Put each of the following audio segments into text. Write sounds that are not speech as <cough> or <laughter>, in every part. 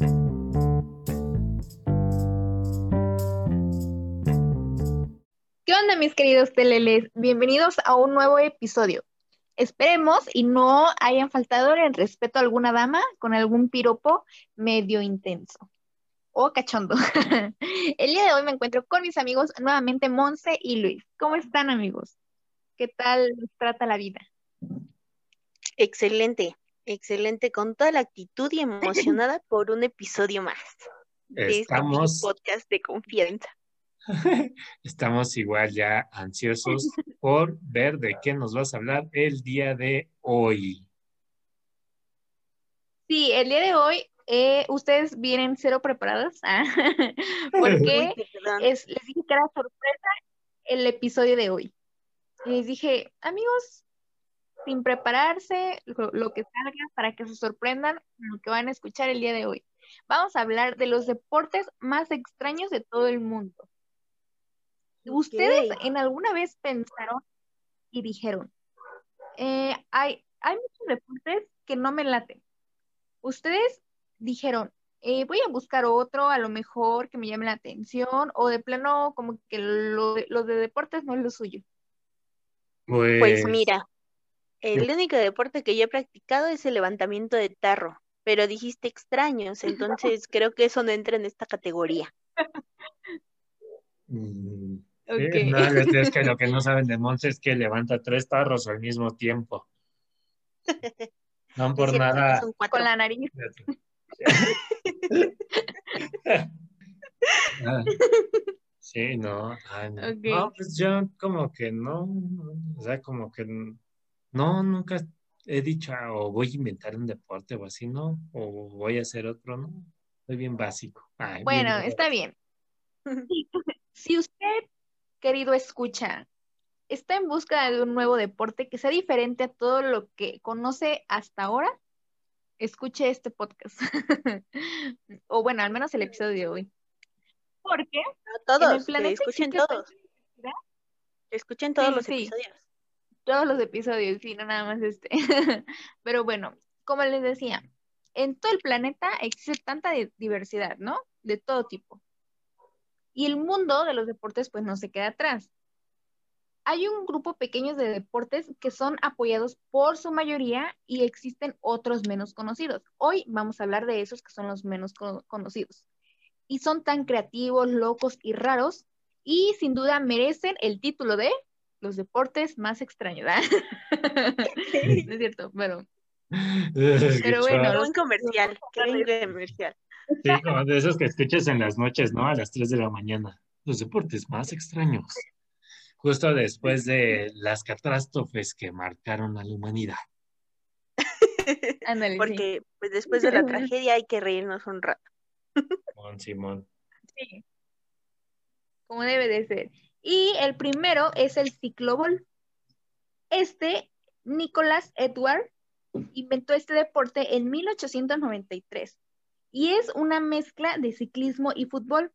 ¿Qué onda, mis queridos teleles? Bienvenidos a un nuevo episodio. Esperemos y no hayan faltado el respeto a alguna dama con algún piropo medio intenso o cachondo. <laughs> el día de hoy me encuentro con mis amigos nuevamente Monse y Luis. ¿Cómo están, amigos? ¿Qué tal nos trata la vida? Excelente, excelente, con toda la actitud y emocionada <laughs> por un episodio más. de este Estamos, podcast de confianza. <laughs> estamos igual ya ansiosos <laughs> por ver de qué nos vas a hablar el día de hoy. Sí, el día de hoy eh, ustedes vienen cero preparados ah, porque es, les dije que era sorpresa el episodio de hoy. Y les dije, amigos, sin prepararse, lo, lo que salga para que se sorprendan con lo que van a escuchar el día de hoy. Vamos a hablar de los deportes más extraños de todo el mundo. ¿Ustedes en alguna vez pensaron y dijeron, eh, hay, hay muchos deportes que no me laten? Ustedes dijeron, eh, voy a buscar otro, a lo mejor que me llame la atención, o de plano como que lo de, lo de deportes no es lo suyo. Pues mira, el único deporte que yo he practicado es el levantamiento de tarro, pero dijiste extraños, <laughs> entonces creo que eso no entra en esta categoría. Mm, no, es que lo <laughs> que no saben de Monse es que levanta tres tarros al mismo tiempo. No <laughs> por nada. Con la nariz. Ah, Sí, no, ay, no. Pues yo como que no, o sea, como que no, nunca he dicho, ah, o voy a inventar un deporte o así, ¿no? O voy a hacer otro, ¿no? Soy bien básico. Ay, Bueno, está bien. <laughs> <laughs> Si usted, querido escucha, está en busca de un nuevo deporte que sea diferente a todo lo que conoce hasta ahora, escuche este podcast. <laughs> O bueno, al menos el episodio de hoy. Porque No en el todos, planeta escuchen todos, escuchen todos Sí, los sí. episodios. Todos los episodios, sí, no nada más este. <laughs> Pero bueno, como les decía, en todo el planeta existe tanta di- diversidad, ¿no? De todo tipo. Y el mundo de los deportes pues no se queda atrás. Hay un grupo pequeño de deportes que son apoyados por su mayoría y existen otros menos conocidos. Hoy vamos a hablar de esos que son los menos co- conocidos. Y son tan creativos, locos y raros y sin duda merecen el título de los deportes más extraños. ¿verdad? No es cierto, pero que Pero bueno, buen comercial, qué comercial. sí, como de esos que escuchas en las noches, ¿no? A las 3 de la mañana. Los deportes más extraños. Justo después de las catástrofes que marcaron a la humanidad. <laughs> ándale, sí. Porque pues después de la tragedia hay que reírnos un rato. Simón, Simón. Sí, como debe de ser. Y el primero es el ciclobol. Este, Nicholas Edward, inventó este deporte en 1893 y es una mezcla de ciclismo y fútbol.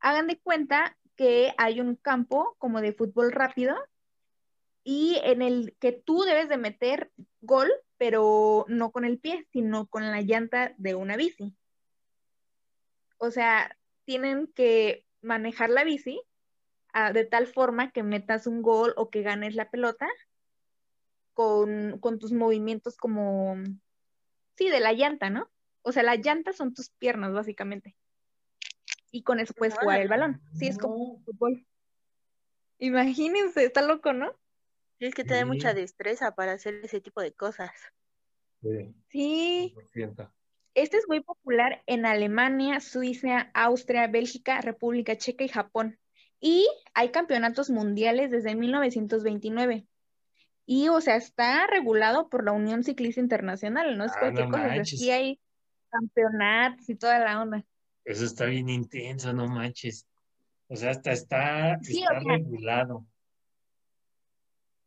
Hagan de cuenta que hay un campo como de fútbol rápido y en el que tú debes de meter gol, pero no con el pie, sino con la llanta de una bici. O sea, tienen que manejar la bici ah, de tal forma que metas un gol o que ganes la pelota con, con tus movimientos como, sí, de la llanta, ¿no? O sea, las llantas son tus piernas, básicamente. Y con eso puedes jugar el balón. Sí, es como fútbol. Imagínense, está loco, ¿no? Tienes que tener Sí. mucha destreza para hacer ese tipo de cosas. Sí, Sí, 100%. este es muy popular en Alemania, Suiza, Austria, Bélgica, República Checa y Japón. Y hay campeonatos mundiales desde 1929. Y, o sea, está regulado por la Unión Ciclista Internacional, no es Ah, cualquier no cosa, manches. hay campeonatos y toda la onda. Eso está bien intenso, no manches. O sea, hasta está, Sí, está o sea- regulado.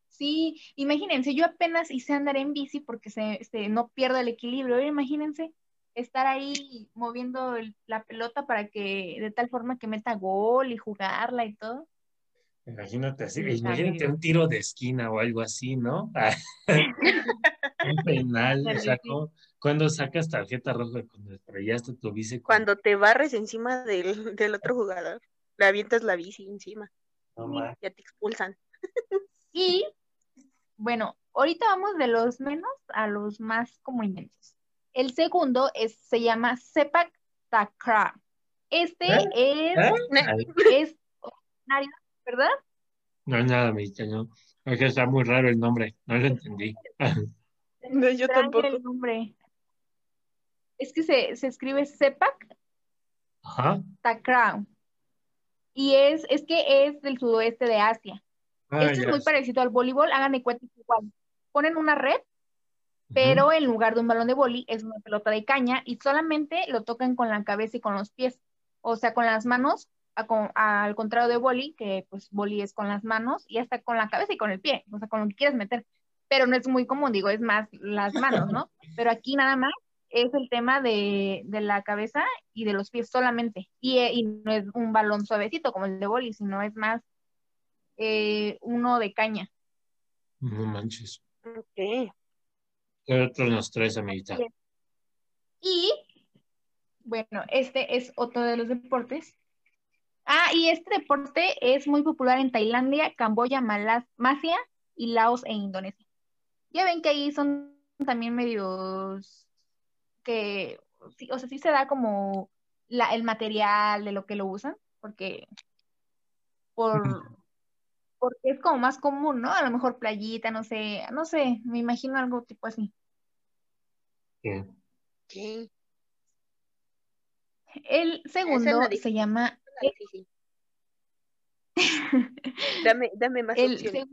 Sí, imagínense, yo apenas hice andar en bici porque se, se- no pierdo el equilibrio. Imagínense estar ahí moviendo el- la pelota para que de tal forma que meta gol y jugarla y todo. Imagínate así, imagínate un tiro de esquina o algo así, ¿no? <laughs> un penal, o sea, cuando sacas tarjeta roja cuando estrellaste tu bici. Cuando te barres encima del, del otro jugador, le avientas la bici encima. ya te expulsan. y bueno, ahorita vamos de los menos a los más como inmensos. El segundo es, se llama Sepak Takra. Este ¿Eh? es, ¿Eh? es ¿verdad? No es nada mexicano. Es que está muy raro el nombre, no lo entendí. <laughs> no, yo tampoco. El nombre. Es que se, se escribe Sepak Ajá. Takra. Y es, es que es del sudoeste de Asia. Ah, Esto es muy parecido al voleibol, hagan de cuenta igual. Ponen una red pero en lugar de un balón de boli es una pelota de caña y solamente lo tocan con la cabeza y con los pies, o sea, con las manos, al contrario de boli, que pues boli es con las manos y hasta con la cabeza y con el pie, o sea, con lo que quieres meter, pero no es muy común, digo, es más las manos, ¿no? <laughs> Pero aquí nada más es el tema de, la cabeza y de los pies solamente, y, y, no es un balón suavecito como el de boli, sino es más eh, uno de caña. No manches. Ok. ¿Qué otros nos traes, amiguita? Y, bueno, este es otro de los deportes. Ah, y este deporte es muy popular en Tailandia, Camboya, Malasia y Laos e Indonesia. Ya ven que ahí son también medios que, o sea, sí se da como la, el material de lo que lo usan, porque por, porque es como más común, ¿no? A lo mejor playita, no sé, no sé, me imagino algo tipo así. Sí. El segundo se llama... dame, dame más el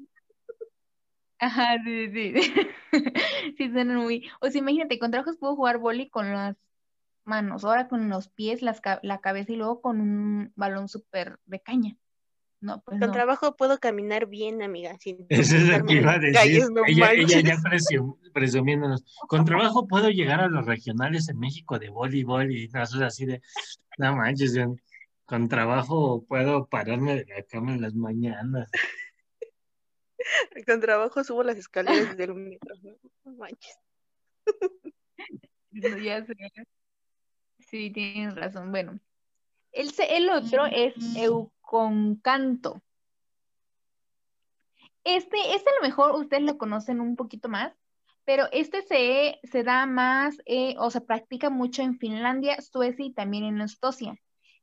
Ajá, sí, sí. sí, <laughs> suena muy... O sea, imagínate, con trabajos puedo jugar boli con las manos, ahora con los pies, las, la cabeza y luego con un balón súper de caña. No, pues Con trabajo puedo caminar bien, amiga. Sin Eso es lo que iba a decir. ella, ella, ya presumiéndonos. Con trabajo puedo llegar a los regionales en México de voleibol y cosas así de, no manches, con trabajo puedo pararme de la cama en las mañanas. Con trabajo subo las escaleras del metro, no, manches. ya sé. Sí, tienes razón. Bueno, el, el otro es eu, con canto. Este, este a lo mejor ustedes lo conocen un poquito más, pero este se, se da más eh, o se practica mucho en Finlandia, Suecia y también en Escocia.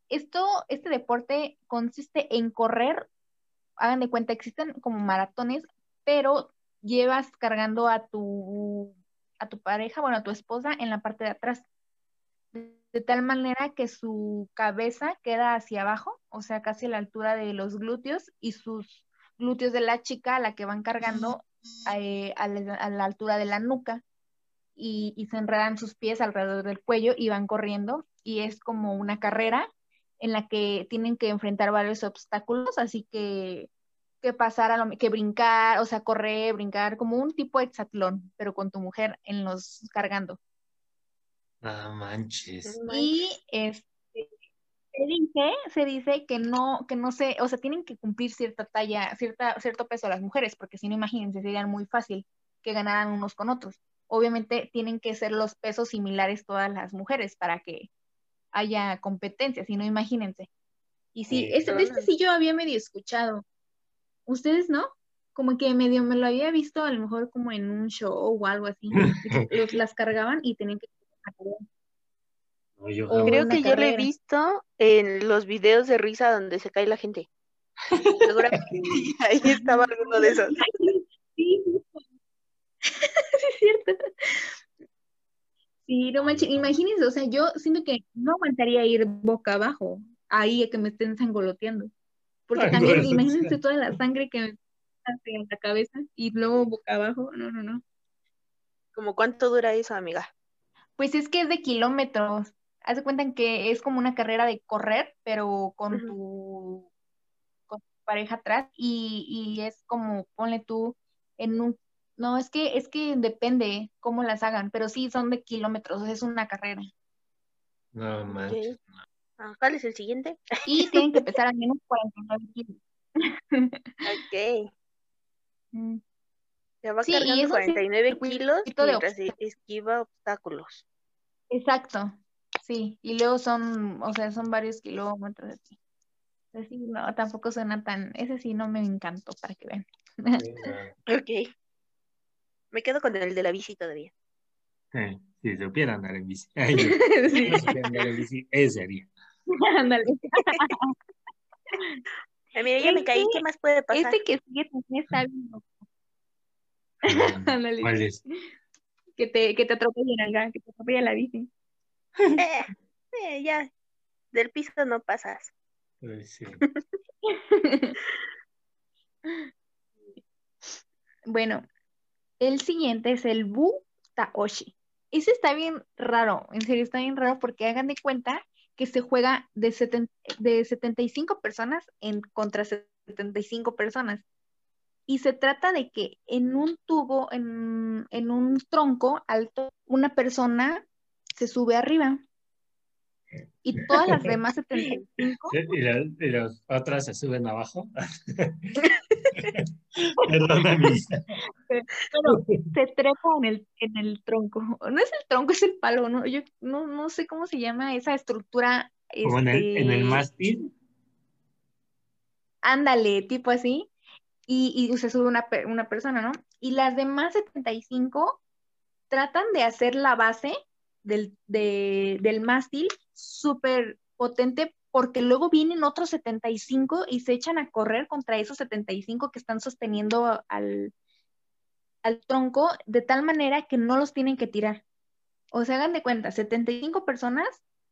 Esto, este deporte consiste en correr, hagan de cuenta, existen como maratones, pero llevas cargando a tu, a tu pareja, bueno, a tu esposa en la parte de atrás tal manera que su cabeza queda hacia abajo, o sea, casi a la altura de los glúteos y sus glúteos de la chica, a la que van cargando eh, a, la, altura de la nuca y, y, se enredan sus pies alrededor del cuello y van corriendo y es como una carrera en la que tienen que enfrentar varios obstáculos, así que que pasar a lo que brincar, o sea, correr, brincar, como un tipo de hexatlón, pero con tu mujer en los cargando. Ah, manches. Y este, se dice, se dice que no, que no se, o sea, tienen que cumplir cierta talla, cierta, cierto peso las mujeres, porque si no, imagínense, sería muy fácil que ganaran unos con otros. Obviamente tienen que ser los pesos similares todas las mujeres para que haya competencia, si no, imagínense. Y sí, este, este sí yo había medio escuchado. ¿Ustedes no? Como que medio me lo había visto a lo mejor como en un show o algo así. <laughs> los, las cargaban y tenían que Creo que yo lo he visto en los videos de risa donde se cae la gente. Seguramente <laughs> ahí estaba alguno de esos. <laughs> Sí, es cierto. Sí, no manches, imagínense, o sea, yo siento que no aguantaría ir boca abajo, ahí a que me estén sangoloteando. Porque también, imagínense toda la sangre que me hace en la cabeza y luego boca abajo, no, no, no. ¿Cómo cuánto dura eso, amiga? Pues es que es de kilómetros. Haz de cuenta que es como una carrera de correr, pero con tu con tu pareja atrás y, y es como ponle tú en un no, es que es que depende cómo las hagan, pero sí son de kilómetros, es una carrera. No manches. Ah, ¿Cuál es el siguiente? Y tienen que <laughs> pesar al menos 49 kilos. <laughs> ok. Ya va cargando 49 kilos mientras esquiva obstáculos. Exacto, sí. Y luego son, o sea, son varios kilómetros así. Así, no, tampoco suena tan, ese sí no me encantó para que vean. <laughs> ok. Me quedo con el de la bici todavía. Eh, si supieran andar en bici. Ay, <laughs> si no supieran andar en bici, ese sería. Ándale. <laughs> mira, ya me caí, ¿qué más puede pasar? Este que sigue también está bien Ándale. ¿Cuál es? <laughs> Que te, que te atropellen que te atropella la bici. Eh, eh, ya, del piso no pasas. Pues sí. <laughs> bueno, el siguiente es el Bu Taoshi. Ese está bien raro, en serio está bien raro porque hagan de cuenta que se juega de, de 75 personas en contra 75 personas. Y se trata de que en un tubo, en, en un tronco alto, una persona se sube arriba y todas las <laughs> demás 75. ¿Y, y las otras se suben abajo? <laughs> <laughs> Perdóname. Pero se trepa en el, en el tronco. No es el tronco, es el palo, ¿no? Yo no, no sé cómo se llama esa estructura. Como en, el, en el este, mástil. Ándale, tipo así. Y, se sube una, una persona, ¿no? Y las demás 75 tratan de hacer la base del, del mástil súper potente porque luego vienen otros 75 y se echan a correr contra esos 75 que están sosteniendo al, al tronco de tal manera que no los tienen que tirar. O sea, hagan de cuenta, 75 personas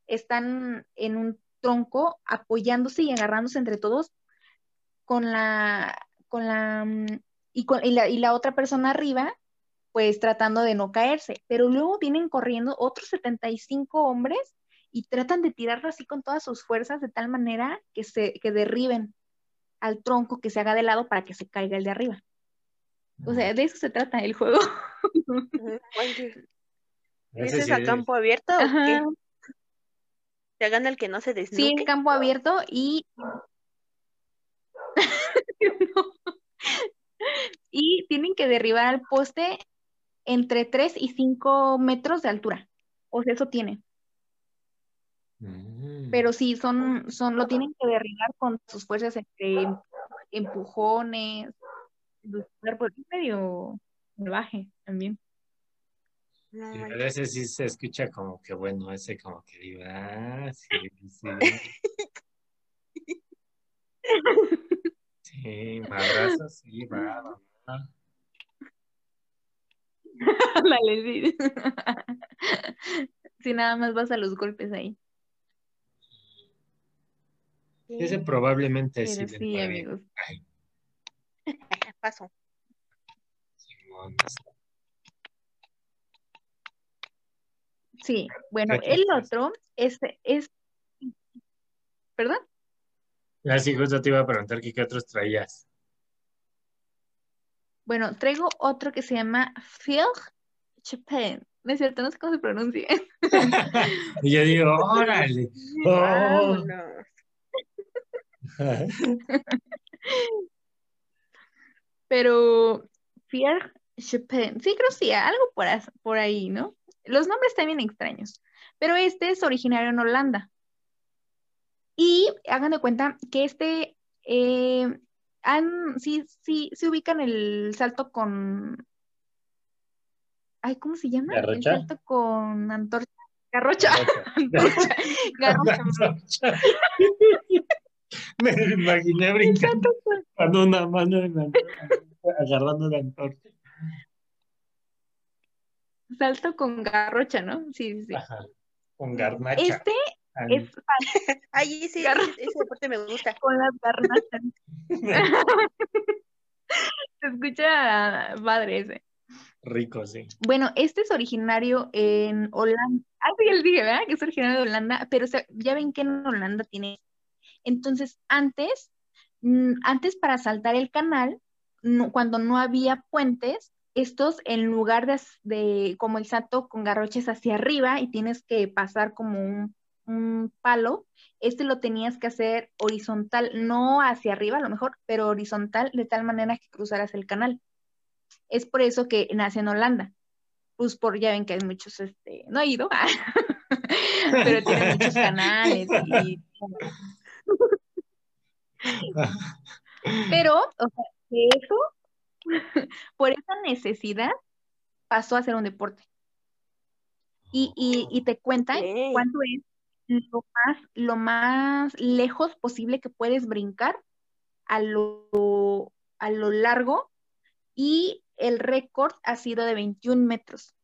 están en un tronco apoyándose y agarrándose entre todos con la, con la, mm, y, con, y la, y la otra persona arriba, pues tratando de no caerse. Pero luego vienen corriendo otros 75 hombres y tratan de tirarlo así con todas sus fuerzas de tal manera que se que derriben al tronco que se haga de lado para que se caiga el de arriba. O sea, de eso se trata el juego. ¿Ese es a campo abierto o qué? ¿Se gana el que no se desnuque? Sí, en campo abierto y... <laughs> <laughs> <laughs> Y tienen que derribar al poste entre 3 y 5 metros de altura. O sea, eso tiene. Mm. Pero sí, son, son, lo tienen que derribar con sus fuerzas entre empujones, por medio salvaje también. a ese sí se escucha como que bueno, ese como que digo, ah, sí, sí. <laughs> <laughs> sí, madrazos, sí, va, va. Dale, sí. Si nada más vas a los golpes ahí. Ese probablemente sí. Sí, amigos. <laughs> Paso. Sí, bueno, el otro es, es... ¿Perdón? Así ah, justo te iba a preguntar qué otros traías. Bueno, traigo otro que se llama Phil Chapin. No es cierto, no sé cómo se pronuncia. <laughs> y yo digo, órale. <laughs> Oh. Pero Pierre Chopin, sí creo sí, algo por, por ahí, ¿no? Los nombres también extraños, pero este es originario en Holanda. Y hagan de cuenta que este, eh, han, sí, sí, se ubican el salto con, ay, ¿cómo se llama? El salto con antorcha. <laughs> Garrocha. Garrocha. Me lo imaginé brincando con una mano en la, agarrando la antorcha. Salto con garrocha, ¿no? Sí, sí. Ajá. Con garnacha. Este es <laughs> Ay, sí, ese deporte me gusta. Con las garnachas. <laughs> <laughs> Se escucha padre ese. Rico, sí. Bueno, este es originario en Holanda. Ah, sí, les dije, ¿verdad? Que es originario de Holanda, pero ya ven que en Holanda tiene entonces, antes, mm, antes para saltar el canal, cuando no había puentes, estos en lugar de, como el salto con garroches hacia arriba y tienes que pasar como un, un palo, este lo tenías que hacer horizontal, no hacia arriba a lo mejor, pero horizontal de tal manera que cruzaras el canal. Es por eso que nace en Holanda. Pues por, ya ven que hay muchos, este, no he ido, <laughs> pero tiene muchos canales y... <laughs> pero, o sea, eso, <laughs> por esa necesidad, pasó a ser un deporte. Y, y, te cuenta cuánto es lo más, lo más lejos posible que puedes brincar a lo, a lo largo y el récord ha sido de 21 metros.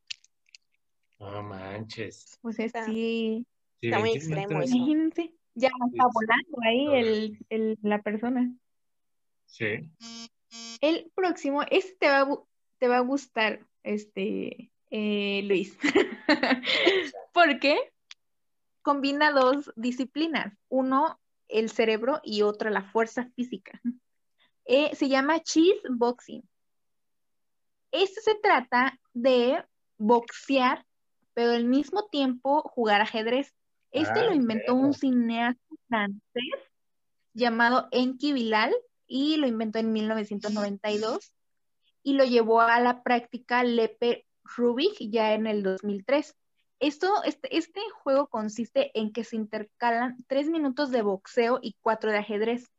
No manches. Pues es, sí. Está muy extremo. Imagínense, ya está volando ahí el, el, la persona. Sí. El próximo, este te va, te va a gustar, este, eh, Luis. <laughs> Porque combina dos disciplinas. Uno, el cerebro y otra, la fuerza física. Eh, se llama cheese boxing. Esto se trata de boxear, pero al mismo tiempo jugar ajedrez. Este lo ah, inventó un cineasta francés llamado Enki Bilal y lo inventó en 1992 y lo llevó a la práctica Lepe Rubik ya en el 2003. Esto, este, este juego consiste en que se intercalan tres minutos de boxeo y cuatro de ajedrez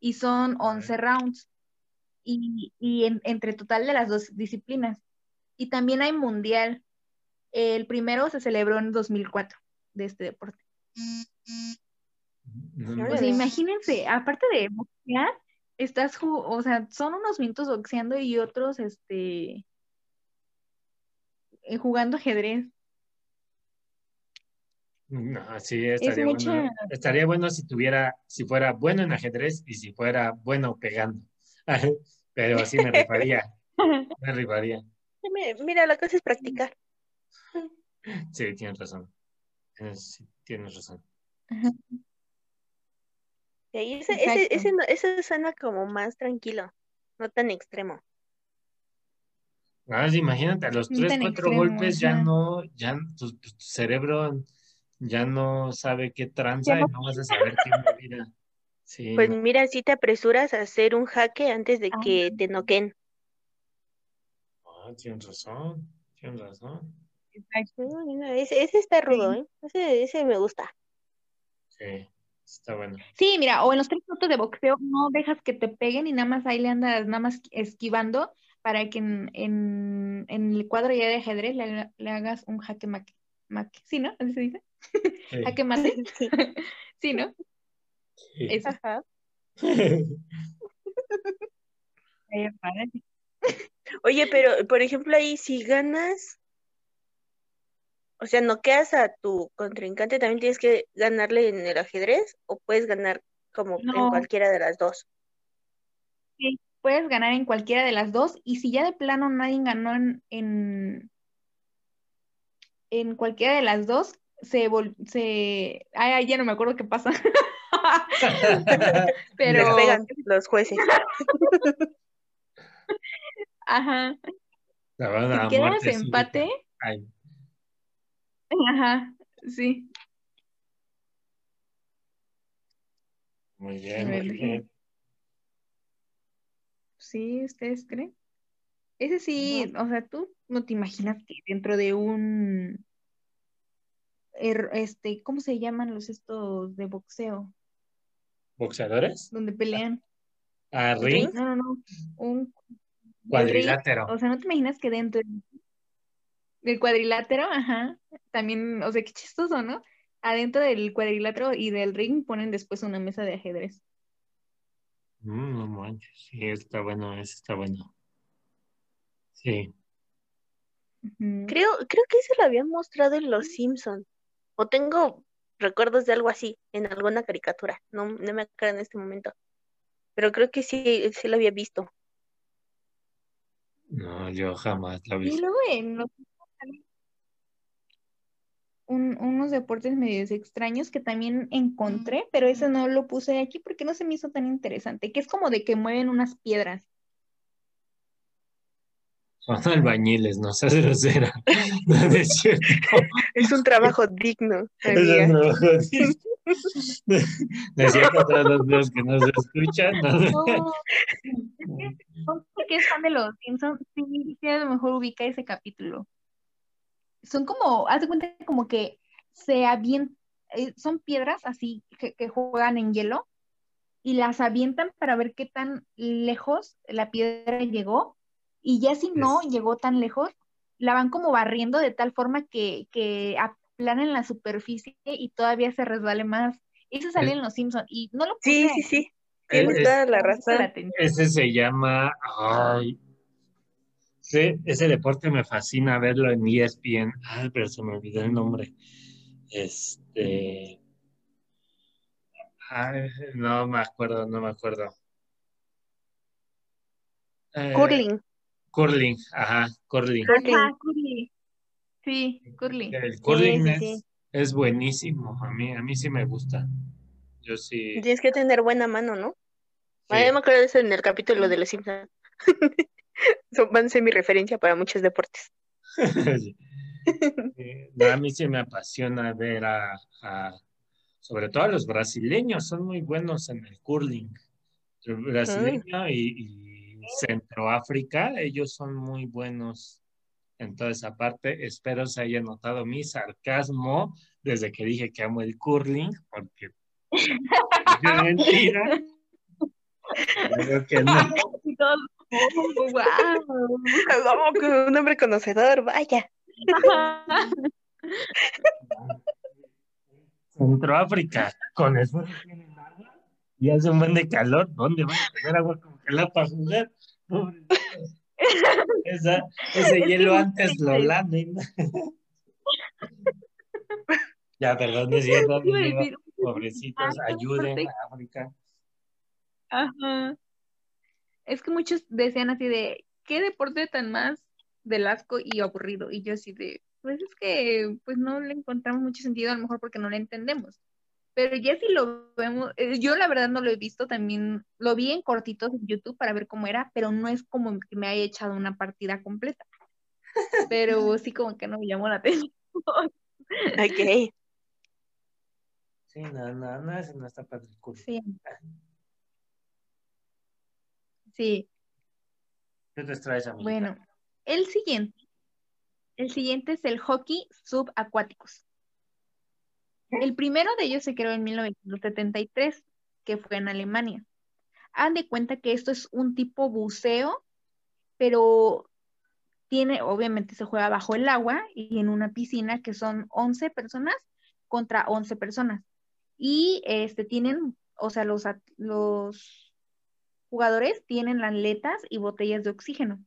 y son 11 rounds y, entre total de las dos disciplinas. Y también hay mundial. El primero se celebró en 2004 de este deporte. Pues imagínense, aparte de boxear, estás, o sea, son unos minutos boxeando y otros, este, eh, jugando ajedrez. No, sí, estaría bueno. Estaría bueno si tuviera, si fuera bueno en ajedrez y si fuera bueno pegando. <laughs> Pero así me rifaría. <laughs> me rifaría. Mira, la cosa es practicar. <laughs> Sí, tienes razón. tienes razón. ese, ese, suena como más tranquilo, no tan extremo. Ah, imagínate, a los tres, cuatro golpes ya no, ya tu, cerebro ya no sabe qué tranza y no vas a saber qué <laughs> mira. pues mira, si te apresuras a hacer un jaque antes de que te noquen. Ah, tienes razón, tienes razón. Ese, ese está rudo, ¿eh? Ese, ese me gusta. Sí. Está bueno. Sí, mira, o en los tres minutos de boxeo no dejas que te peguen y nada más ahí le andas nada más esquivando para que en, en, el cuadro ya de ajedrez le, hagas un jaque maque. maque. ¿Sí, no? ¿Así se dice? Jaque mate. <laughs> sí, ¿no? Sí. Ajá. <laughs> Oye, pero por ejemplo ahí si ganas o sea, no quedas a tu contrincante, también tienes que ganarle en el ajedrez o puedes ganar como en cualquiera de las dos. Sí, puedes ganar en cualquiera de las dos y si ya de plano nadie ganó en, en, cualquiera de las dos, se, se... Ay, ya no me acuerdo qué pasa. <laughs> Pero... pegan los jueces. Ajá. si quedas empate... Ajá, sí. Muy bien, muy bien. Sí, ¿ustedes creen? Ese sí, o sea, tú no te imaginas que dentro de un, er, este, ¿cómo se llaman los estos de boxeo? ¿Boxeadores? Donde pelean. ¿A ring? No, no, no. Un cuadrilátero. O sea, no te imaginas que dentro del cuadrilátero, ajá, también, o sea, qué chistoso, ¿no? Adentro del cuadrilátero y del ring ponen después una mesa de ajedrez. Mm, no manches, sí, está bueno, eso está bueno. Sí. Creo, creo que eso lo habían mostrado en Los Simpsons. O tengo recuerdos de algo así, en alguna caricatura. No, no me acuerdo en este momento. Pero creo que sí, sí lo había visto. No, yo jamás lo vi. Y luego en los unos deportes medios extraños que también encontré, pero ese no lo puse aquí porque no se me hizo tan interesante, que es como de que mueven unas piedras. Son albañiles, no seas grosera. <laughs> No, no es un trabajo digno, Es un trabajo digno. Todos los que nos escuchan. ¿no? No, porque es fan de los Simpsons, sí, sí, a lo mejor ubica ese capítulo. Son como, haz de cuenta como que se avientan, son piedras así que, que juegan en hielo y las avientan para ver qué tan lejos la piedra llegó y ya si no llegó tan lejos, la van como barriendo de tal forma que, que aplanen la superficie y todavía se resbale más. Eso sale en Los Simpsons y no lo Sí, puse sí, sí. Eh, Tienes es- toda la razón. Ese se llama. Ay. Sí, ese deporte me fascina verlo en ESPN. Ay, pero se me olvidó el nombre. Este. Ay, no me acuerdo, no me acuerdo. Eh, Curling. Curling, ajá, curling. Curling. Ajá, curly. Sí, curly. El curling sí, es, sí. es buenísimo. A mí, a mí sí me gusta. Yo sí. Tienes que tener buena mano, ¿no? sí. A mí me acuerdo de eso en el capítulo de Los Simpsons. <laughs> Son- Van a ser mi referencia para muchos deportes. <laughs> Sí. No, a mí sí me apasiona ver a, a- sobre todo a los brasileños, son muy buenos en el curling. El brasileño y, y Centroáfrica, ellos son muy buenos en toda esa parte. Espero se haya notado mi sarcasmo desde que dije que amo el curling, porque <laughs> es mentira. Creo que no. Oh, wow. Con un hombre conocedor, vaya. Centroáfrica, con eso no tienen agua y hace un buen de calor, ¿dónde van a tener agua congelada para jugar? <laughs> Esa, ese hielo antes lo lamen. ya, perdón, es cierto, a pobrecitos, ah, ayuden a África. Ajá. Es que muchos decían así de, ¿qué deporte tan más del asco y aburrido? Y yo así de, pues es que pues no le encontramos mucho sentido, a lo mejor porque no lo entendemos. Pero ya si lo vemos, eh, yo la verdad no lo he visto, también lo vi en cortitos en YouTube para ver cómo era, pero no es como que me haya echado una partida completa. Pero sí como que no me llamó la atención. Ok. Sí, no, no, no, ese no está padre. Sí. Sí. ¿Qué te traes, amiguita? Bueno, el siguiente. El siguiente es el hockey subacuáticos. El primero de ellos se creó en 1973, que fue en Alemania. Hagan de cuenta que esto es un tipo buceo, pero tiene, obviamente se juega bajo el agua y en una piscina que son 11 personas contra 11 personas. Y este tienen, o sea, los, los jugadores tienen aletas y botellas de oxígeno.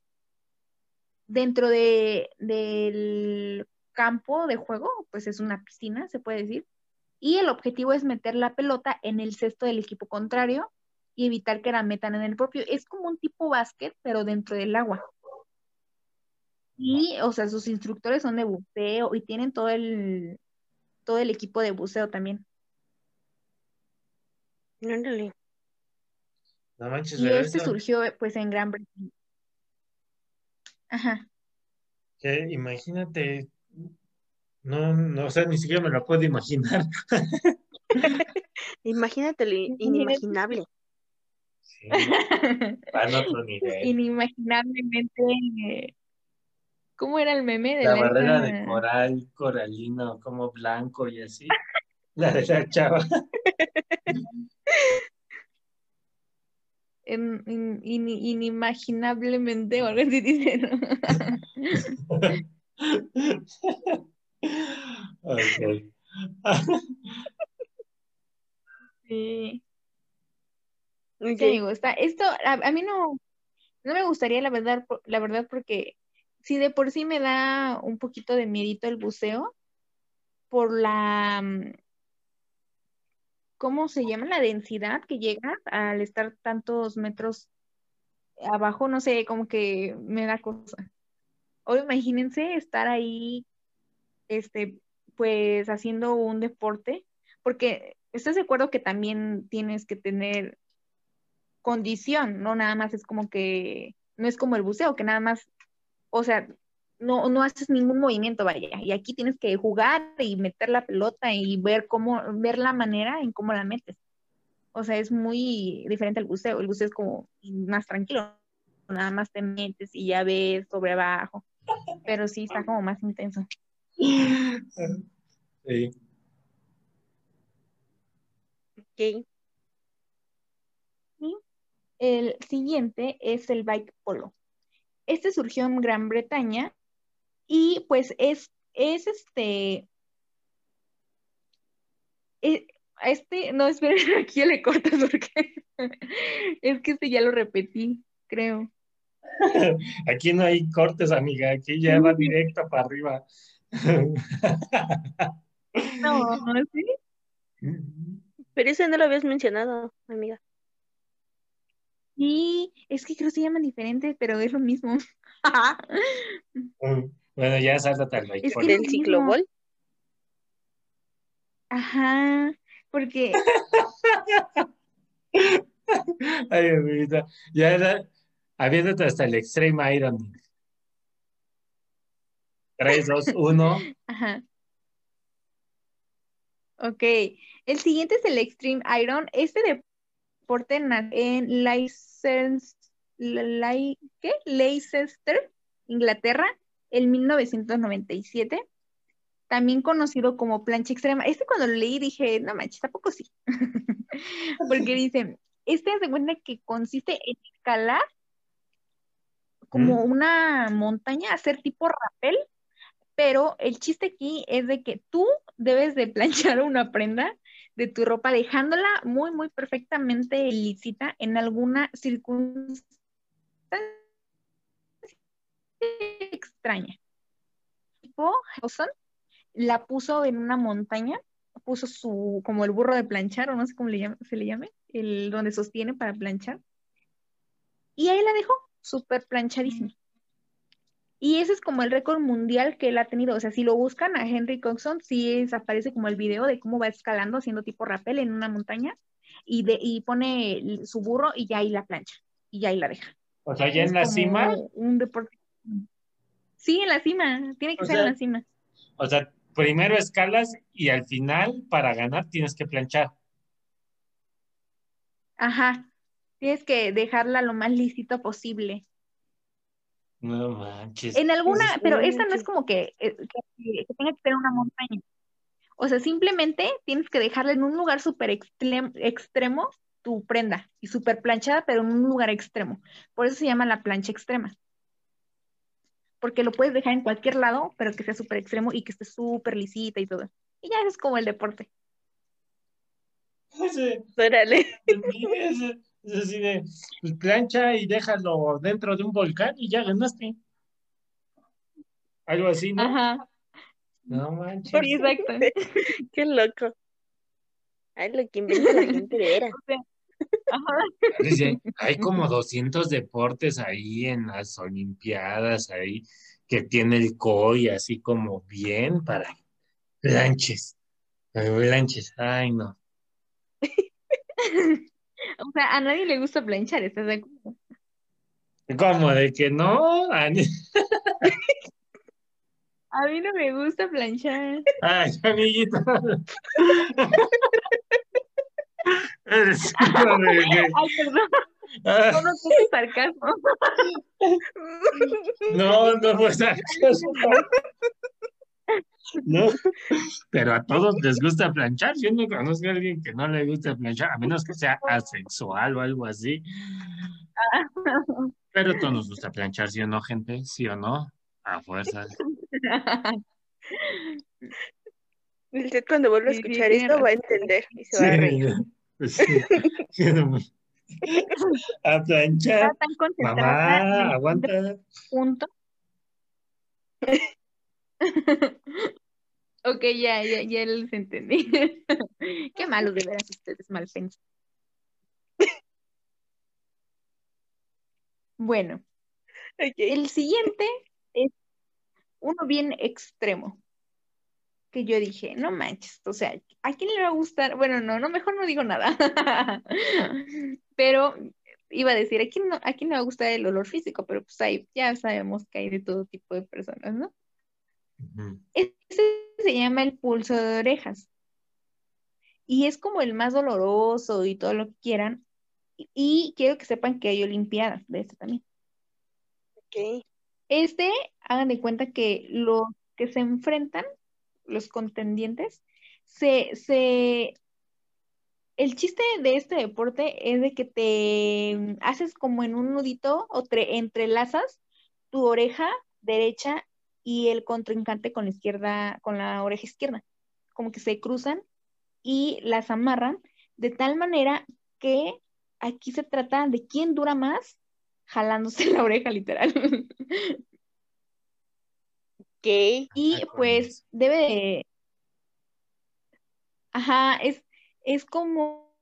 Dentro de, del campo de juego, pues es una piscina, se puede decir. Y el objetivo es meter la pelota en el cesto del equipo contrario y evitar que la metan en el propio. Es como un tipo básquet, pero dentro del agua. Y, o sea, sus instructores son de buceo y tienen todo el, todo el equipo de buceo también. Ándale. No manches, Y este eso, surgió pues en Gran Bretaña. Ajá. que imagínate, no, no, o sea, ni siquiera me lo puedo imaginar. <laughs> Imagínate lo in- inimaginable. Sí, otro nivel. Inimaginablemente. ¿Cómo era el meme de La la barrera esa- de coral, coralino, como blanco y así. La de la chava. <laughs> en- in- in- inimaginablemente, o algo así dice, <laughs> Sí, Ok. sí, me gusta. Esto, a, a mí no, no me gustaría, la verdad, la verdad, porque si de por sí me da un poquito de miedito el buceo, por la, mm, ¿cómo se llama? La densidad que llega al estar tantos metros abajo, no sé, como que me da cosa. O imagínense estar ahí, este, pues haciendo un deporte, porque estás de acuerdo que también tienes que tener condición, no nada más es como que, no es como el buceo, que nada más o sea, no, no haces ningún movimiento, vaya. Y aquí tienes que jugar y meter la pelota y ver cómo, ver la manera en cómo la metes. O sea, es muy diferente al buceo. El buceo es como más tranquilo. Nada más te metes y ya ves sobre abajo. Pero sí está como más intenso. Sí. Ok. Y el siguiente es el bike polo. Este surgió en Gran Bretaña y pues es, es este, a este, no, esperen, <laughs> aquí le cortas porque <laughs> es que este ya lo repetí, creo. <laughs> Aquí no hay cortes, amiga, aquí ya va directo para arriba. <laughs> No, sí. Pero ese no lo habías mencionado, amiga. Sí, es que creo que se llaman diferentes, pero es lo mismo. Bueno, ya sáltate al Es que- ¿Del ciclobol? Ajá, porque <laughs> Ay, amiguita, ya era, habiéndote hasta el Extreme Iron. 3, 2, 1. Ajá. Ok. El siguiente es el Extreme Iron. Este deporte en Leicester. Leicester, Inglaterra, en 1997. También conocido como plancha extrema. Este cuando lo leí dije, no manches, tampoco sí. <laughs> Porque dice, este se cuenta que consiste en escalar como una montaña, hacer tipo rappel, pero el chiste aquí es de que tú debes de planchar una prenda de tu ropa dejándola muy, muy perfectamente lisita en alguna circunstancia extraña. Tipo, la puso en una montaña, puso su, como el burro de planchar, o no sé cómo le llama- se le llame, el donde sostiene para planchar. Y ahí la dejó, súper planchadísima. Y ese es como el récord mundial que él ha tenido. O sea, si lo buscan a Henry Coxon, sí es- aparece como el video de cómo va escalando haciendo tipo rappel en una montaña y, de, y pone su burro y ya ahí la plancha y ya ahí la deja. O sea, ya Es en la cima, Un deporte. Sí, en la cima, tiene que O ser sea- en la cima. o sea, primero escalas y al final, para ganar, tienes que planchar. Ajá. Tienes que dejarla lo más lícito posible. No manches. En alguna, pero esta no es como que, eh, que, que tenga que ser una montaña. O sea, simplemente tienes que dejarla en un lugar súper extrem- extremo tu prenda y súper planchada, pero en un lugar extremo. Por eso se llama la plancha extrema. Porque lo puedes dejar en cualquier lado, pero que sea súper extremo y que esté súper lisita y todo. Y ya eso es como el deporte. <laughs> Órale. <laughs> es así de, pues, plancha y déjalo dentro de un volcán y ya ganaste. Algo así, ¿no? Ajá. No manches. Sí, exacto. <laughs> Qué loco. Ay, lo que inventa la gente era. <laughs> Ajá. Dice, hay como 200 deportes ahí en las Olimpiadas, ahí, que tiene el COI así como bien para planches. Planches, ay no. <laughs> <laughs> O sea, a nadie le gusta planchar, ¿estás de acuerdo? ¿Cómo de que no? Ani- <laughs> A mí no me gusta planchar. Ay, amiguito. <laughs> Eres Ay, perdón, Ah, no, no tuve sarcasmo. No, no fue sarcasmo. No, pero a todos les gusta planchar. Yo no conozco a alguien que no le guste planchar, a menos que sea asexual o algo así. Pero a todos nos gusta planchar, ¿sí o no, gente? ¿Sí o no? A fuerzas. Usted cuando vuelva a escuchar esto va a entender y se va a reír. <laughs> Sí, sí. A planchar. Mamá, aguanta. punto. <laughs> Ok, ya, ya, ya les entendí. <laughs> Qué malos de veras ustedes, mal pensados. Bueno, el siguiente es uno bien extremo. Que yo dije, no manches, o sea, ¿a quién le va a gustar? Bueno, no, no, mejor no digo nada. <laughs> Pero iba a decir, aquí no, aquí no me gusta el olor físico, pero pues ahí ya sabemos que hay de todo tipo de personas, ¿no? Este se llama el pulso de orejas. Y es como el más doloroso y todo lo que quieran. Y, quiero que sepan que hay olimpiadas de este también. Ok. Este, hagan de cuenta que los que se enfrentan, los contendientes, se, se, el chiste de este deporte es de que te haces como en un nudito o te entrelazas tu oreja derecha y el contrincante con la izquierda, con la oreja izquierda. Como que se cruzan y las amarran de tal manera que aquí se trata de quién dura más jalándose <laughs> la oreja literal. Ok. Y pues debe de... Ajá, es, es como,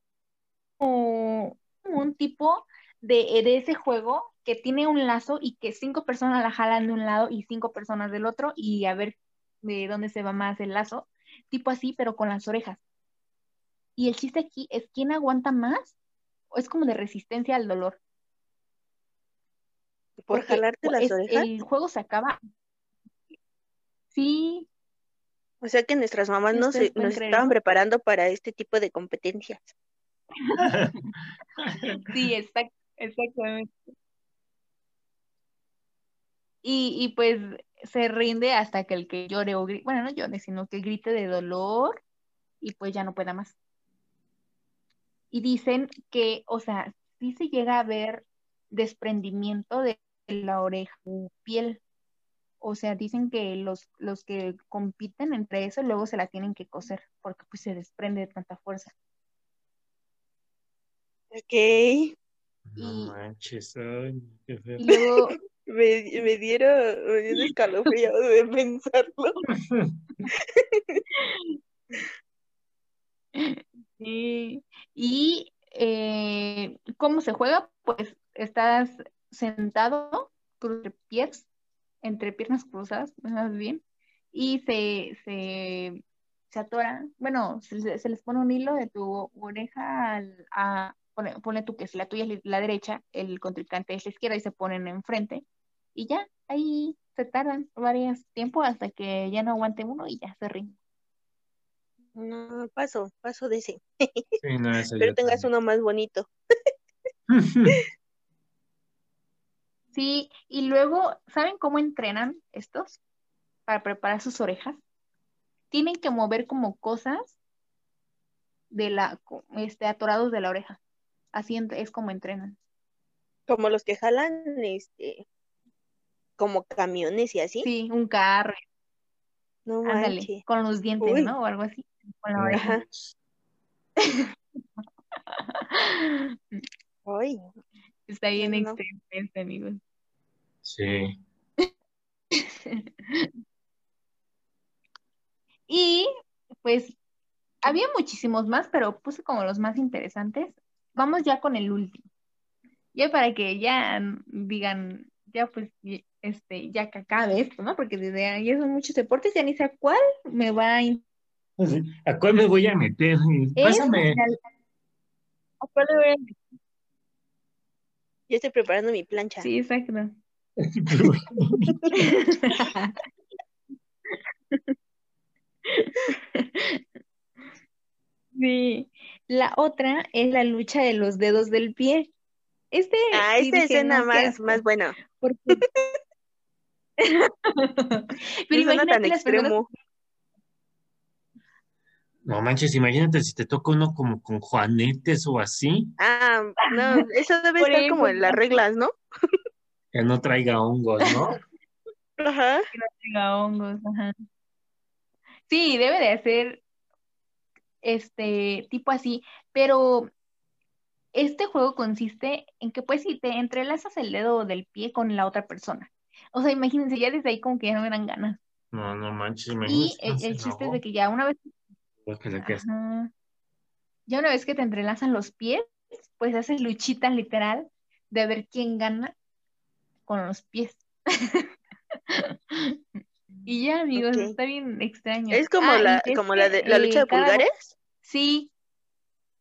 como un tipo de, de ese juego que tiene un lazo y que cinco personas la jalan de un lado y cinco personas del otro y a ver de dónde se va más el lazo, tipo así, pero con las orejas. Y el chiste aquí es quién aguanta más o es como de resistencia al dolor. ¿Por jalarte las orejas? El juego se acaba. Sí. O sea que nuestras mamás nos, nos estaban preparando para este tipo de competencias. <laughs> sí, exactamente. Y, y pues se rinde hasta que el que llore o grite, bueno, no llore, sino que grite de dolor y pues ya no pueda más. Y dicen que, o sea, sí se llega a ver desprendimiento de la oreja o piel. O sea, dicen que los, los que compiten entre eso luego se la tienen que coser porque pues se desprende de tanta fuerza. Ok. No manches, ay, qué feo. Y luego Me, me dieron, me dieron escalofrío de pensarlo. <laughs> Sí. Y eh, ¿cómo se juega? Pues estás sentado, entre pies, entre piernas cruzadas, más bien, y se, se, se atoran, bueno, se, se les pone un hilo de tu oreja al, a, pone, pone tú que si la tuya es la derecha, el contrincante es la izquierda y se ponen enfrente, y ya, ahí se tardan varios tiempo hasta que ya no aguante uno y ya se rinde. No, paso, paso de ese. <laughs> Sí, no, Pero tengas también. uno más bonito. <laughs> Sí, y luego, ¿saben cómo entrenan estos para preparar sus orejas? Tienen que mover como cosas de la, este, atorados de la oreja. Así es como entrenan. Como los que jalan, este, como camiones y así. Sí, un carro, No ándale, con los dientes, Uy. ¿no? O algo así, con la oreja. Ajá. <laughs> Ay, Está bien No, extenso este, amigos. Sí. <laughs> Y pues había muchísimos más, pero puse como los más interesantes. Vamos ya con el último. Ya para que ya digan, ya pues, este, ya que acabe esto, ¿no? Porque desde ahí son muchos deportes, ya ni sé a cuál me va a... ¿A cuál me voy a meter? Pásame. ¿A cuál le voy a- yo estoy preparando mi plancha. Sí, exacto. <laughs> Sí. La otra es la lucha de los dedos del pie. Este Ah, sí esta escena más, más buena. porque- <laughs> Pero No imagínate tan las personas extremo. No manches, imagínate si te toca uno como con juanetes o así, Ah, no, eso debe estar como en las reglas, ¿no? que no traiga hongos, ¿no? <laughs> Ajá. tenga hongos, ajá. Sí, debe de ser este tipo así, pero este juego consiste en que pues si te entrelazas el dedo del pie con la otra persona. O sea, imagínense, ya desde ahí como que ya no me dan ganas. No, no manches, Y imagínate. el, el chiste es de que ya una vez, quedas- ajá, ya una vez que te entrelazan los pies, pues haces luchitas literal de ver quién gana con los pies. <laughs> Y ya, amigos, está bien extraño. Es como Ah, y la, es como que, la de la lucha eh, de cada- pulgares. Sí,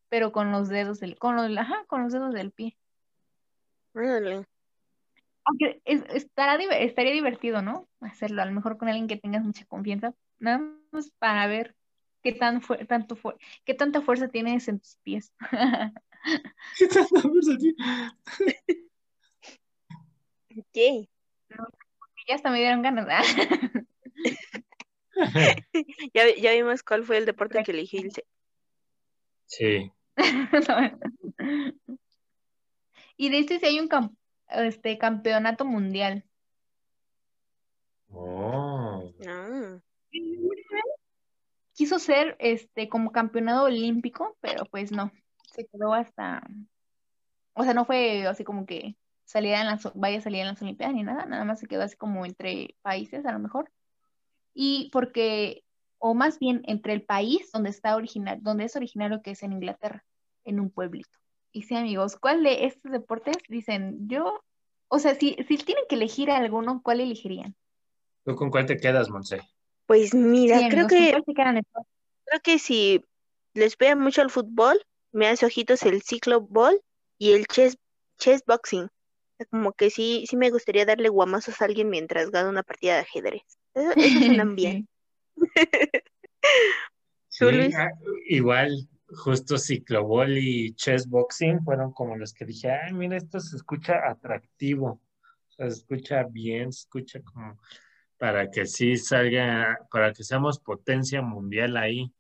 pero con los dedos del, con los, ajá, con los dedos del pie. Órale. Aunque es- estará, estaría divertido, ¿no? Hacerlo, a lo mejor con alguien que tengas mucha confianza, nada más para ver qué tan fue, tanto fue, qué tanta fuerza tienes en tus pies. <laughs> ¿Qué tanta fuerza tiene? Ok. Ya hasta me dieron ganas. <laughs> Ya, ya vimos cuál fue el deporte que eligió Ilse. Sí. <laughs> Y de este sí hay un este campeonato mundial. Oh. Ah, Quiso ser este como campeonato olímpico, pero pues no. Se quedó hasta, o sea, no fue así como que saliera en las, vaya a salir en las Olimpiadas ni nada, nada más se quedó así como entre países a lo mejor. Y porque, o más bien entre el país donde está original, donde es originario que es en Inglaterra, en un pueblito. Y sí, amigos, ¿cuál de estos deportes dicen yo? O sea, si, si tienen que elegir alguno, ¿cuál elegirían? ¿Tú con cuál te quedas, Monse? Pues mira, Sí, creo amigos, ¿con que creo que si les pega mucho el fútbol, me hace ojitos el cicloball y el chess, chess boxing. Como que sí, sí me gustaría darle guamazos a alguien mientras gana una partida de ajedrez. Eso, eso suenan <laughs> bien. Sí, <laughs> ¿Tú, Luis? ah, igual, justo ciclobol y chess boxing fueron como los que dije, ay, mira, esto se escucha atractivo, o sea, se escucha bien, se escucha como para que sí salga, para que seamos potencia mundial ahí.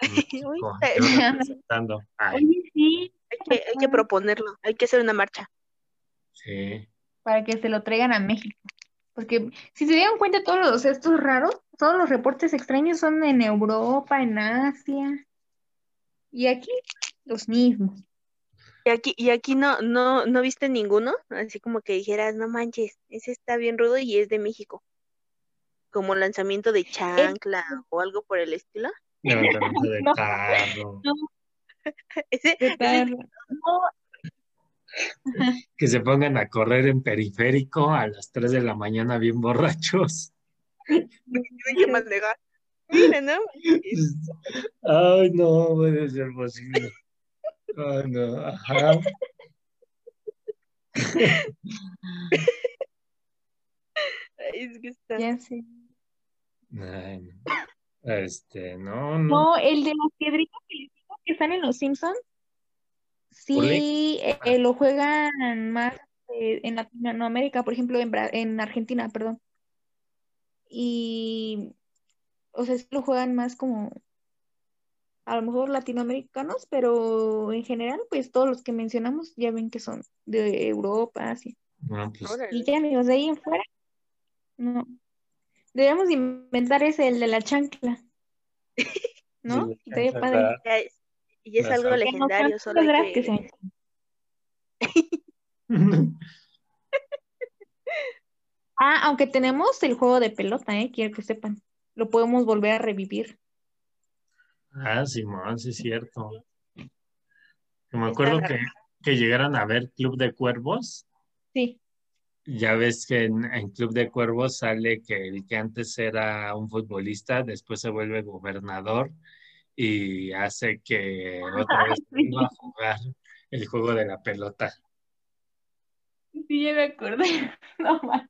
<laughs> Uy, <laughs> Oye, sí, hay que, hay que proponerlo, hay que hacer una marcha. sí. para que se lo traigan a México. Porque si se dieron cuenta, todos los estos raros, todos los reportes extraños son en Europa, en Asia. Y aquí, los mismos. Y aquí, y aquí no, no, no viste ninguno, así como que dijeras, no manches, ese está bien rudo y es de México. Como lanzamiento de chancla o algo por el estilo. Levantamiento de <laughs> No. carro. <laughs> Ese, ¿Qué ese tal? No, Que se pongan a correr en periférico a las 3 de la mañana bien borrachos. <laughs> Mira, ¿no? Ay, no puede ser posible. Ay, no, ajá. Es que está. ya sé. Ay, no. Este, no, no. No, el de las piedritas que les digo que están en los Simpsons, sí, eh, eh, lo juegan más eh, en Latinoamérica, por ejemplo, en, Bra- en Argentina, perdón. Y, o sea, sí lo juegan más como, a lo mejor latinoamericanos, pero en general, pues todos los que mencionamos ya ven que son de Europa, así. No, pues. Y ya, amigos, de ahí en fuera, no. Debemos inventar ese, el de la chancla, <laughs> ¿no? Sí, la Estaría chancla. padre. Ya es, y es algo legendario, solo hay que que... se- <laughs> Ah, aunque tenemos el juego de pelota, ¿eh? Quiero que sepan. Lo podemos volver a revivir. Ah, Simón, sí es cierto. Me acuerdo que, que llegaron a ver Club de Cuervos. Sí. Ya ves que en, en Club de Cuervos sale que el que antes era un futbolista, después se vuelve gobernador y hace que <laughs> otra vez Sí. vuelva a jugar el juego de la pelota. Sí, ya me acordé. <laughs> No más.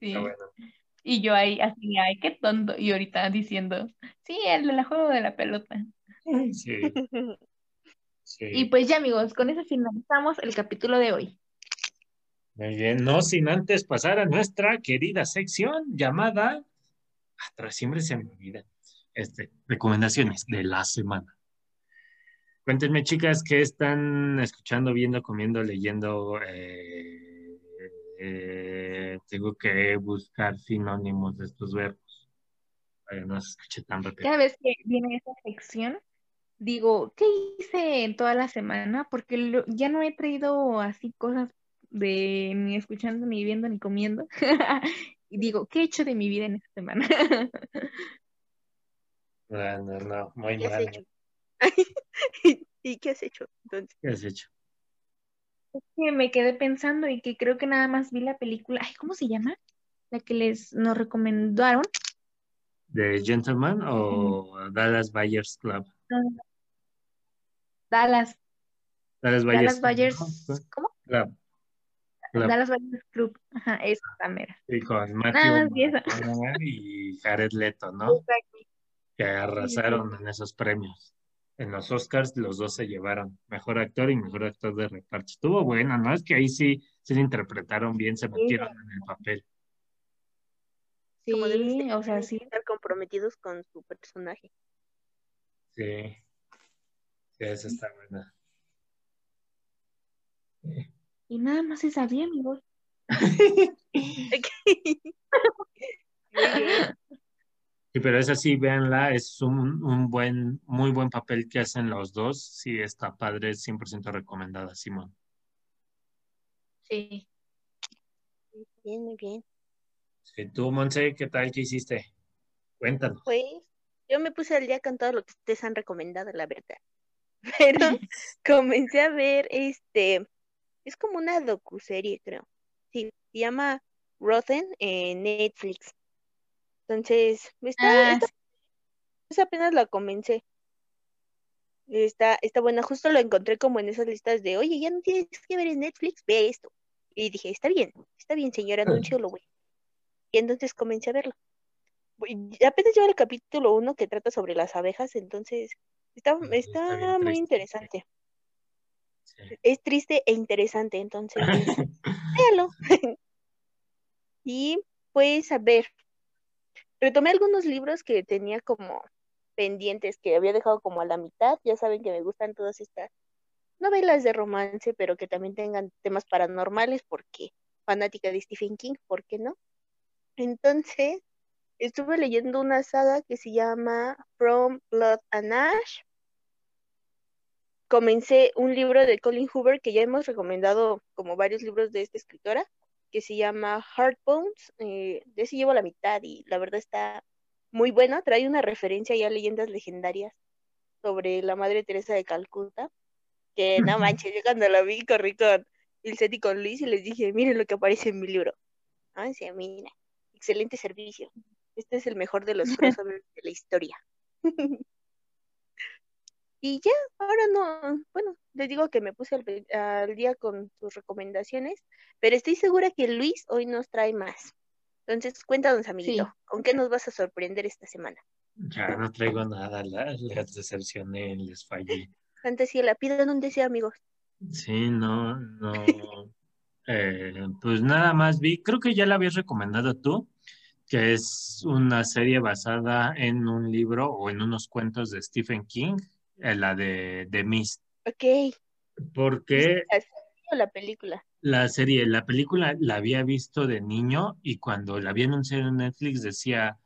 Sí. Bueno. Y yo ahí, así, ay, qué tonto. Y ahorita diciendo, sí, el del juego de la pelota. Sí, <laughs> sí. Y pues ya, amigos, con eso finalizamos el capítulo de hoy. Muy bien, no sin antes pasar a nuestra querida sección llamada, atrás siempre se me olvida, este, recomendaciones de la semana. Cuéntenme, chicas, ¿qué están escuchando, viendo, comiendo, leyendo? Eh, eh, tengo que buscar sinónimos de estos verbos para que no se escuche tan repetido. Cada vez que viene esa sección, digo, ¿qué hice en toda la semana? Porque lo- ya no he traído así cosas de ni escuchando, ni viendo, ni comiendo. <laughs> Y digo, ¿qué he hecho de mi vida en esta semana? No, no, no, muy ¿Qué has mal. hecho? <laughs> ¿Y qué has hecho? Entonces, ¿Qué has hecho? Que me quedé pensando y que creo que nada más vi la película, ay, ¿cómo se llama? La que les nos recomendaron. ¿De Gentleman o Dallas Buyers Club? Dallas. Dallas Dallas Buyers. Buyers, ¿no? ¿cómo? Club. Club. Dallas Buyers Club. Ajá, esa mera. Y con Nada Matthew y Jared Leto, ¿no? <laughs> Que arrasaron en esos premios. En los Oscars los dos se llevaron mejor actor y mejor actor de reparto. Estuvo bueno, ¿no? Es que ahí sí se interpretaron bien, se metieron en el papel. Como deben Sí, o sea, sí. estar comprometidos con su personaje. Sí. Sí, esa está buena. Y nada más se sabía. <laughs> <laughs> Muy bien. Sí, pero esa sí, véanla, es un, un buen, muy buen papel que hacen los dos. Sí, está padre, 100% recomendada, Simón. Sí. Muy bien, muy bien. Sí, tú, Monse, ¿qué tal? ¿Qué hiciste? Cuéntanos. Pues yo me puse al día con todo lo que ustedes han recomendado, la verdad. <laughs> Pero comencé a ver este, es como una docuserie, creo. Sí, se llama Rotten en Netflix. Entonces, está, Ah, está- pues apenas la comencé. Está, está buena, justo lo encontré como en esas listas de, oye, ya no tienes que ver en Netflix, ve esto. Y dije, está bien, está bien, señor, anúncialo, <laughs> güey. Y entonces comencé a verlo. Voy- Apenas llevo el capítulo uno que trata sobre las abejas, entonces está, está muy triste. interesante. Sí. Es triste e interesante, entonces <laughs> véalo. <laughs> Y pues, a ver, retomé algunos libros que tenía como pendientes, que había dejado como a la mitad. Ya saben que me gustan todas estas novelas de romance, pero que también tengan temas paranormales, porque fanática de Stephen King, ¿por qué no? Entonces, estuve leyendo una saga que se llama From Blood and Ash. Comencé un libro de Colin Hoover que ya hemos recomendado como varios libros de esta escritora, que se llama Heartbones. Eh, de ese llevo la mitad y la verdad está muy bueno. Trae una referencia ya a leyendas legendarias sobre la Madre Teresa de Calcuta, que no manches, yo cuando la vi corrí con Ilset y con Luis y les dije, miren lo que aparece en mi libro. Ah, sí, mira, excelente servicio. Este es el mejor de los <laughs> crossovers de la historia. <laughs> Y ya, ahora no, bueno, les digo que me puse al, día con sus recomendaciones, pero estoy segura que Luis hoy nos trae más. Entonces, cuéntanos, amiguito, Sí. ¿con qué nos vas a sorprender esta semana? Ya no traigo nada, la- les decepcioné, les fallé. Fantasía, la pidan un deseo, amigos. Sí, no, no. <laughs> Eh, pues nada más vi, creo que ya la habías recomendado tú, que es una serie basada en un libro o en unos cuentos de Stephen King, la de The Mist. Ok, Porque ¿la serie o la película? la serie, la película la había visto de niño y cuando la había anunciado en Netflix decía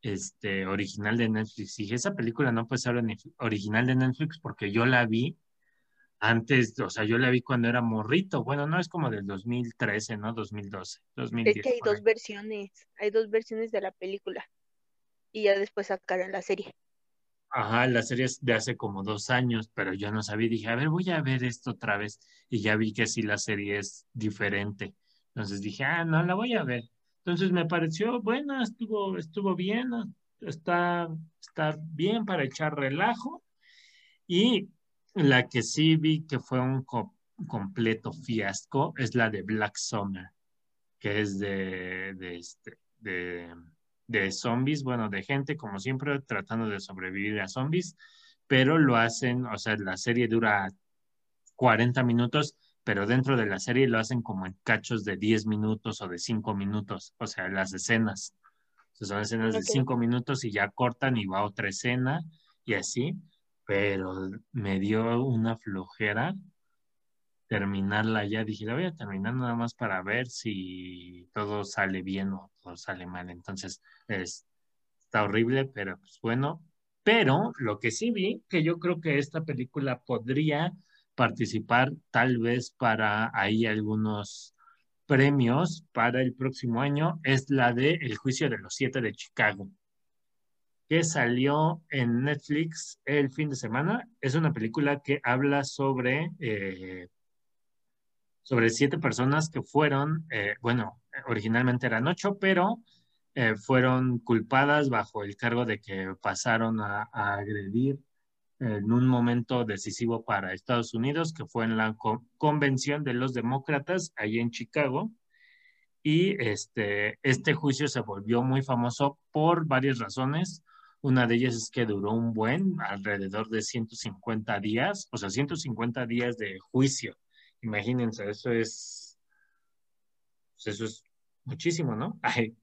este original de Netflix. Y dije, esa película no puede ser ori- original de Netflix porque yo la vi antes, o sea, yo la vi cuando era morrito. Bueno, no es como del 2013, ¿no? 2012, Es 2010. que hay dos versiones, hay dos versiones de la película y ya después sacaron la serie. Ajá, la serie es de hace como dos años, pero yo no sabía. Dije, a ver, voy a ver esto otra vez. Y ya vi que sí, la serie es diferente. Entonces dije, ah, no, la voy a ver. Entonces me pareció buena, estuvo, estuvo bien, está, está bien para echar relajo. Y la que sí vi que fue un co- completo fiasco es la de Black Summer, que es de, de, este, de, de zombies, bueno, de gente como siempre tratando de sobrevivir a zombies, pero lo hacen, o sea, la serie dura 40 minutos, pero dentro de la serie lo hacen como en cachos de 10 minutos o de 5 minutos, o sea, las escenas. Son escenas de Ok. 5 minutos y ya cortan y va otra escena y así, pero me dio una flojera terminarla ya. Dije, la voy a terminar nada más para ver si todo sale bien o todo sale mal. Entonces, es, está horrible, pero pues bueno. Pero lo que sí vi, que yo creo que esta película podría participar tal vez para ahí algunos premios para el próximo año, es la de El juicio de los siete de Chicago que salió en Netflix el fin de semana. Es una película que habla sobre, eh, sobre siete personas que fueron, eh, bueno, originalmente eran ocho, pero eh, fueron culpadas bajo el cargo de que pasaron a, agredir en un momento decisivo para Estados Unidos, que fue en la convención de los demócratas, ahí en Chicago. Y este, este juicio se volvió muy famoso por varias razones. Una de ellas es que duró un buen, alrededor de 150 días, o sea, 150 días de juicio. Imagínense, eso es, pues eso es muchísimo, ¿no? <laughs>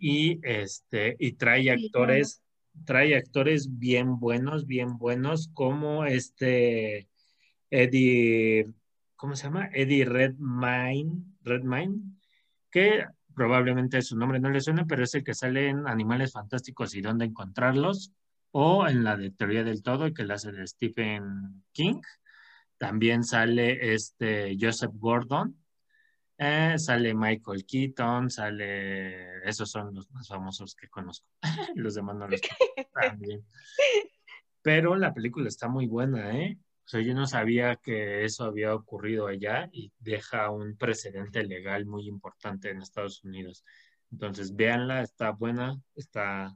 Y este, y trae actores, trae actores bien buenos, bien buenos, como este Eddie, ¿cómo se llama? Eddie Redmayne, Redmayne, que probablemente su nombre no le suene, pero es el que sale en Animales Fantásticos y dónde encontrarlos, o en la de Teoría del Todo, que la hace de Stephen King. También sale este Joseph Gordon, eh, sale Michael Keaton, sale, esos son los más famosos que conozco. <laughs> los demás no los conozco Pero la película está muy buena, ¿eh? O sea, yo no sabía que eso había ocurrido allá y deja un precedente legal muy importante en Estados Unidos. Entonces, véanla, está buena, está,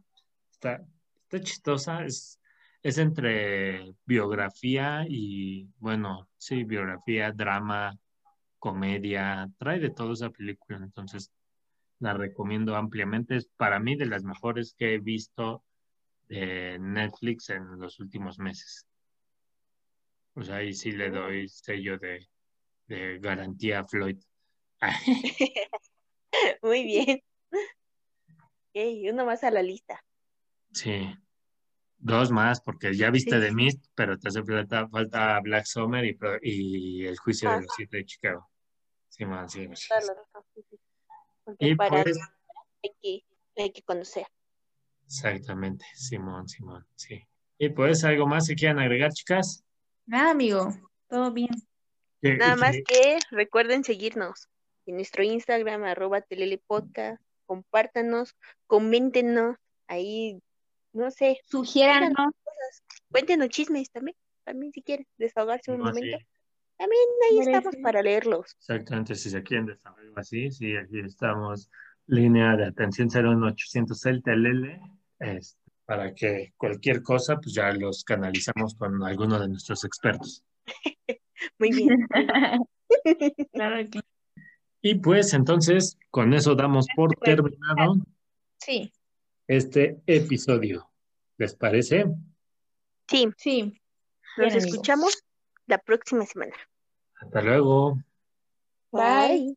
está, está chistosa, es, es entre biografía y, bueno, sí, biografía, drama, comedia, trae de todo esa película, entonces la recomiendo ampliamente. Es para mí de las mejores que he visto de Netflix en los últimos meses. Pues ahí sí le doy sello de, garantía a Floyd. <laughs> Muy bien. Okay, uno más a la lista. Sí. Dos más, porque ya viste The Mist, pero te hace falta, falta Black Summer y, y El juicio de los siete de Chicago. Sí, más, sí. Porque para pues hay que, hay que conocer. Exactamente, Simón, Simón, sí. ¿Y pues algo más que quieran agregar, chicas? Nada, amigo, todo bien. Nada más que recuerden seguirnos en nuestro Instagram, arroba telelepodcast, compártanos, coméntenos, ahí, no sé. Sugiéranos. Cuéntenos chismes también, también si quieren, desahogarse un momento. También ahí estamos para leerlos. Exactamente, si se quieren desahogar algo así, sí, aquí estamos, línea de atención 01800 el TLL, este, para que cualquier cosa, pues ya los canalizamos con alguno de nuestros expertos. <laughs> Muy bien. <laughs> claro que... Y pues entonces, con eso damos por terminado sí este episodio. ¿Les parece? Sí. Sí. Nos escuchamos la próxima semana. Hasta luego. Bye.